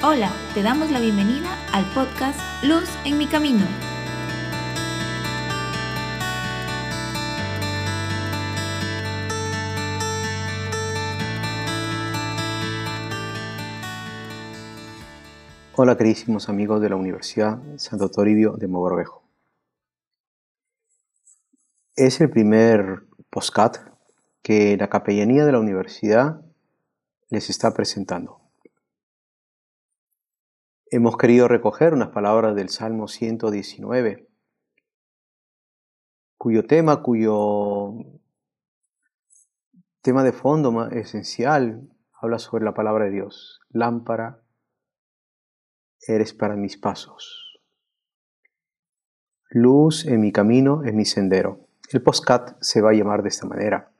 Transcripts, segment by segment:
Hola, te damos la bienvenida al podcast Luz en mi camino. Hola queridísimos amigos de la Universidad Santo Toribio de Mogrovejo. Es el primer postcat que la capellanía de la universidad les está presentando. Hemos querido recoger unas palabras del Salmo 119, cuyo tema, cuyo tema de fondo esencial habla sobre la palabra de Dios. Lámpara eres para mis pasos. Luz en mi camino, en mi sendero. El postcat se va a llamar de esta manera.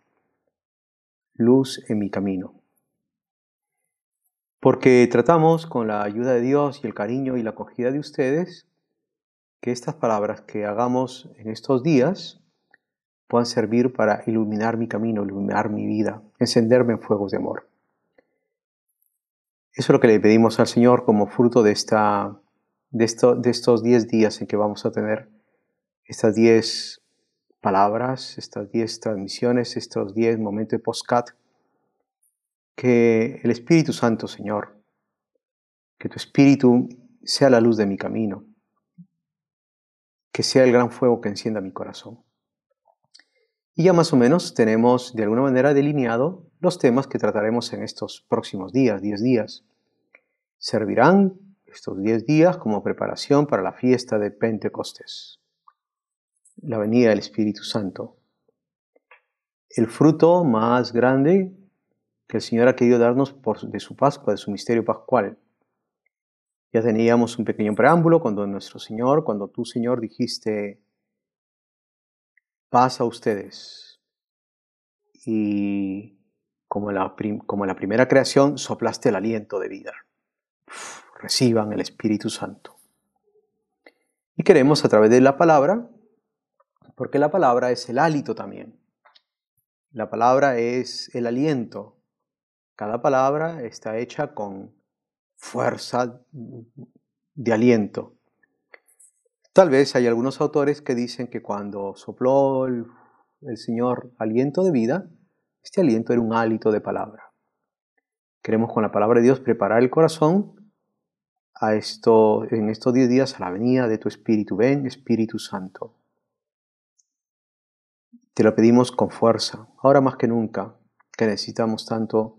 Luz en mi camino porque tratamos con la ayuda de Dios y el cariño y la acogida de ustedes que estas palabras que hagamos en estos días puedan servir para iluminar mi camino, iluminar mi vida, encenderme en fuegos de amor. Eso es lo que le pedimos al Señor como fruto de, esta, de, esto, de estos 10 días en que vamos a tener estas 10 palabras, estas 10 transmisiones, estos 10 momentos de postcat que el Espíritu Santo, Señor, que tu Espíritu sea la luz de mi camino, que sea el gran fuego que encienda mi corazón. Y ya más o menos tenemos de alguna manera delineado los temas que trataremos en estos próximos días, 10 días. Servirán estos 10 días como preparación para la fiesta de Pentecostés, la venida del Espíritu Santo. El fruto más grande que el Señor ha querido darnos por, de su Pascua, de su misterio pascual. Ya teníamos un pequeño preámbulo cuando nuestro Señor, cuando tú, Señor, dijiste, paz a ustedes. Y como la, la primera creación, soplaste el aliento de vida. reciban el Espíritu Santo. Y queremos a través de la palabra, porque la palabra es el hálito también. La palabra es el aliento, cada palabra está hecha con fuerza de aliento. Tal vez hay algunos autores que dicen que cuando sopló el, Señor aliento de vida, este aliento era un hálito de palabra. Queremos con la palabra de Dios preparar el corazón a esto, en estos 10 días a la venida de tu Espíritu. Ven, Espíritu Santo. Te lo pedimos con fuerza, ahora más que nunca, que necesitamos tanto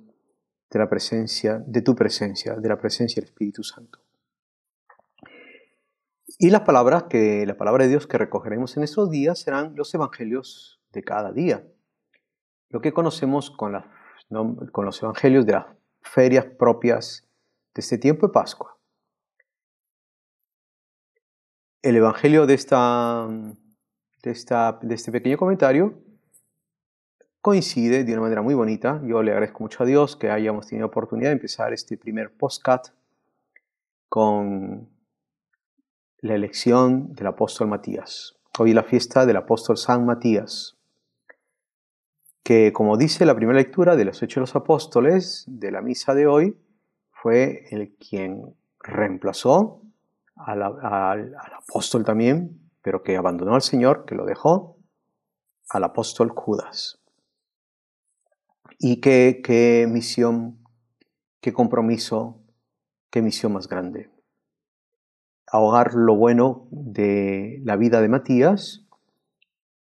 de la presencia, de tu presencia, de la presencia del Espíritu Santo. Y las palabras que, la palabra de Dios que recogeremos en estos días serán los evangelios de cada día. Lo que conocemos con, con los evangelios de las ferias propias de este tiempo de Pascua. El evangelio de, esta, de, esta, de este pequeño comentario coincide de una manera muy bonita. Yo le agradezco mucho a Dios que hayamos tenido oportunidad de empezar este primer postcat con la elección del apóstol Matías. Hoy la fiesta del apóstol San Matías, que como dice la primera lectura de los Hechos de los Apóstoles de la misa de hoy, fue el quien reemplazó al apóstol también, pero que abandonó al Señor, que lo dejó, al apóstol Judas. Y qué, misión, qué compromiso, qué misión más grande. Ahogar lo bueno de la vida de Matías,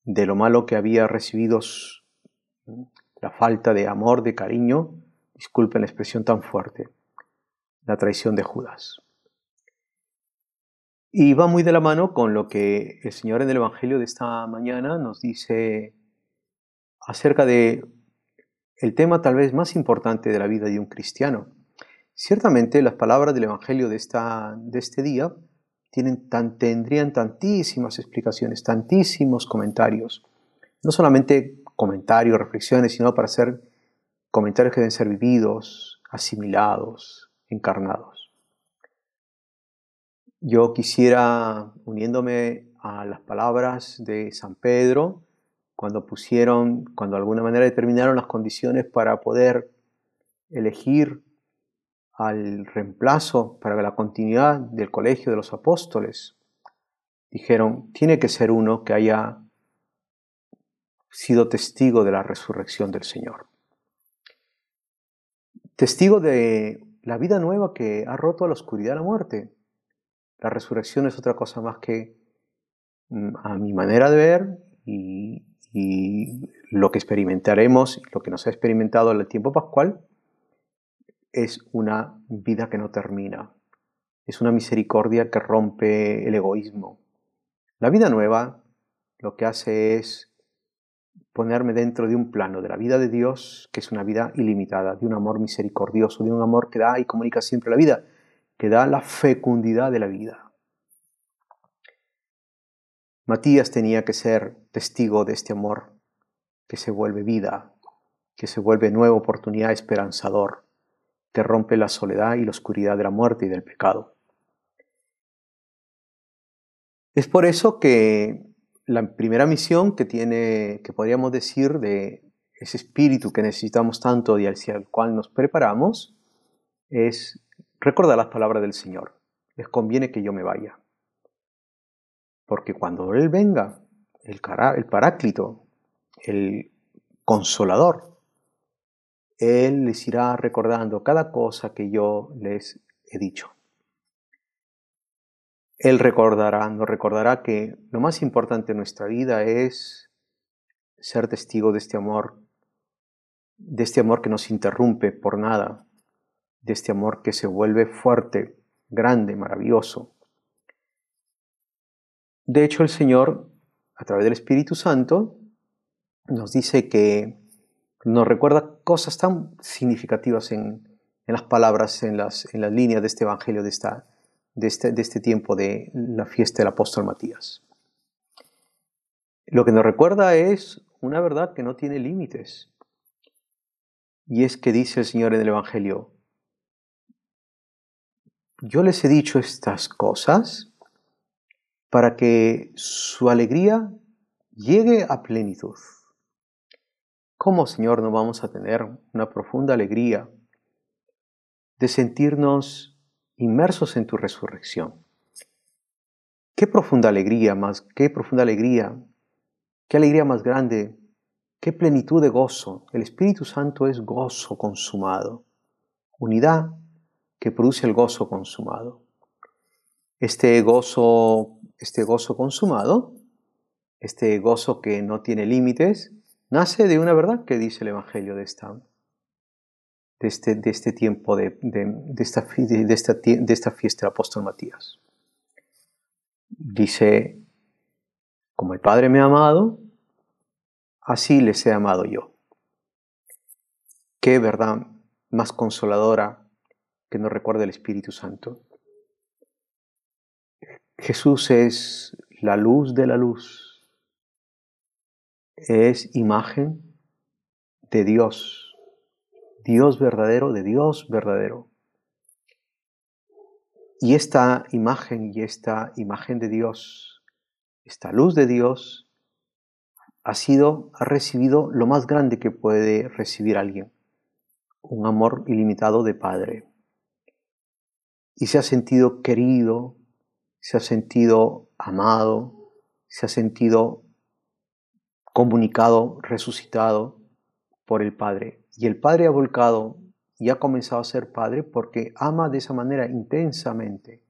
de lo malo que había recibido, la falta de amor, de cariño, disculpen la expresión tan fuerte, la traición de Judas. Y va muy de la mano con lo que el Señor en el Evangelio de esta mañana nos dice acerca de el tema tal vez más importante de la vida de un cristiano. Ciertamente las palabras del Evangelio de, esta, de este día tienen tendrían tantísimas explicaciones, tantísimos comentarios. No solamente comentarios, reflexiones, sino para ser comentarios que deben ser vividos, asimilados, encarnados. Yo quisiera, uniéndome a las palabras de San Pedro, cuando pusieron, cuando de alguna manera determinaron las condiciones para poder elegir al reemplazo para la continuidad del colegio de los apóstoles, dijeron, tiene que ser uno que haya sido testigo de la resurrección del Señor. Testigo de la vida nueva que ha roto la oscuridad la muerte. La resurrección es otra cosa más que, mm, a mi manera de ver, y, lo que experimentaremos, lo que nos ha experimentado en el tiempo pascual, es una vida que no termina. Es una misericordia que rompe el egoísmo. La vida nueva lo que hace es ponerme dentro de un plano de la vida de Dios, que es una vida ilimitada, de un amor misericordioso, de un amor que da y comunica siempre la vida, que da la fecundidad de la vida. Matías tenía que ser testigo de este amor que se vuelve vida, que se vuelve nueva oportunidad esperanzador, que rompe la soledad y la oscuridad de la muerte y del pecado. Es por eso que la primera misión que tiene, que podríamos decir, de ese espíritu que necesitamos tanto y hacia el cual nos preparamos, es recordar las palabras del Señor. Les conviene que yo me vaya. Porque cuando Él venga, el, paráclito, el consolador, Él les irá recordando cada cosa que yo les he dicho. Él recordará, nos recordará que lo más importante en nuestra vida es ser testigo de este amor, de este amor que nos interrumpe por nada, de este amor que se vuelve fuerte, grande, maravilloso. De hecho, el Señor, a través del Espíritu Santo, nos dice que nos recuerda cosas tan significativas en, las palabras, en las, en las líneas de este Evangelio, de esta, este, de este, tiempo de la fiesta del apóstol Matías. Lo que nos recuerda es una verdad que no tiene límites. Y es que dice el Señor en el Evangelio, yo les he dicho estas cosas para que su alegría llegue a plenitud. ¿Cómo, Señor, no vamos a tener una profunda alegría de sentirnos inmersos en tu resurrección. Qué profunda alegría más, qué profunda alegría, qué alegría más grande, qué plenitud de gozo. El Espíritu Santo es gozo consumado, unidad que produce el gozo consumado. Este gozo, este gozo consumado, este gozo que no tiene límites, nace de una verdad que dice el Evangelio de esta, de este, de este tiempo, de, de, esta, de, esta, de esta fiesta apóstol Matías. Dice, como el Padre me ha amado, así les he amado yo. Qué verdad más consoladora que nos recuerda el Espíritu Santo. Jesús es la luz de la luz, es imagen de Dios Dios verdadero de Dios verdadero. Y esta imagen y esta imagen de Dios, esta luz de Dios, ha sido, ha recibido lo más grande que puede recibir alguien, un amor ilimitado de Padre. Y se ha sentido querido, se ha sentido amado, se ha sentido comunicado, resucitado por el Padre. Y el Padre ha volcado y ha comenzado a ser Padre porque ama de esa manera intensamente,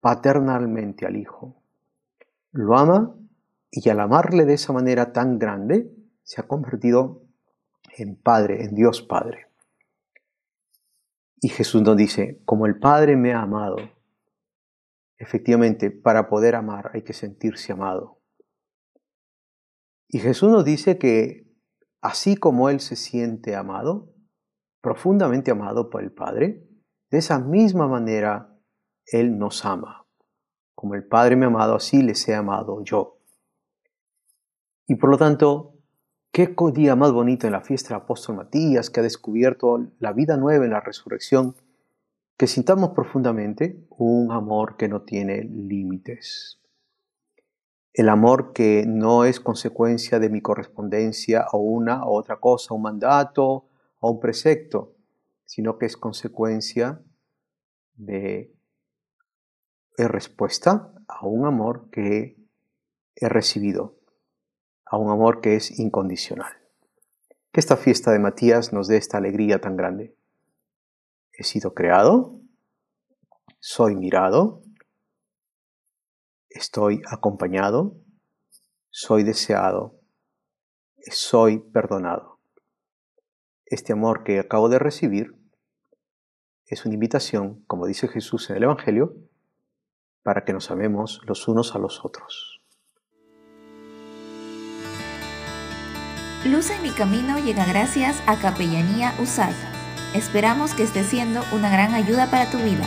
paternalmente al Hijo. Lo ama y al amarle de esa manera tan grande, se ha convertido en Padre, en Dios Padre. Y Jesús nos dice, como el Padre me ha amado, efectivamente, para poder amar hay que sentirse amado. Y Jesús nos dice que así como Él se siente amado, profundamente amado por el Padre, de esa misma manera Él nos ama. Como el Padre me ha amado, así les he amado yo. Y por lo tanto, qué día más bonito en la fiesta del apóstol Matías, que ha descubierto la vida nueva en la resurrección, que sintamos profundamente un amor que no tiene límites. El amor que no es consecuencia de mi correspondencia a una u otra cosa, un mandato o un precepto, sino que es consecuencia de es respuesta a un amor que he recibido, a un amor que es incondicional. Que esta fiesta de Matías nos dé esta alegría tan grande. He sido creado, soy mirado, estoy acompañado, soy deseado, soy perdonado. Este amor que acabo de recibir es una invitación, como dice Jesús en el Evangelio, para que nos amemos los unos a los otros. Luz en mi camino llega gracias a Capellanía USAID. Esperamos que esté siendo una gran ayuda para tu vida.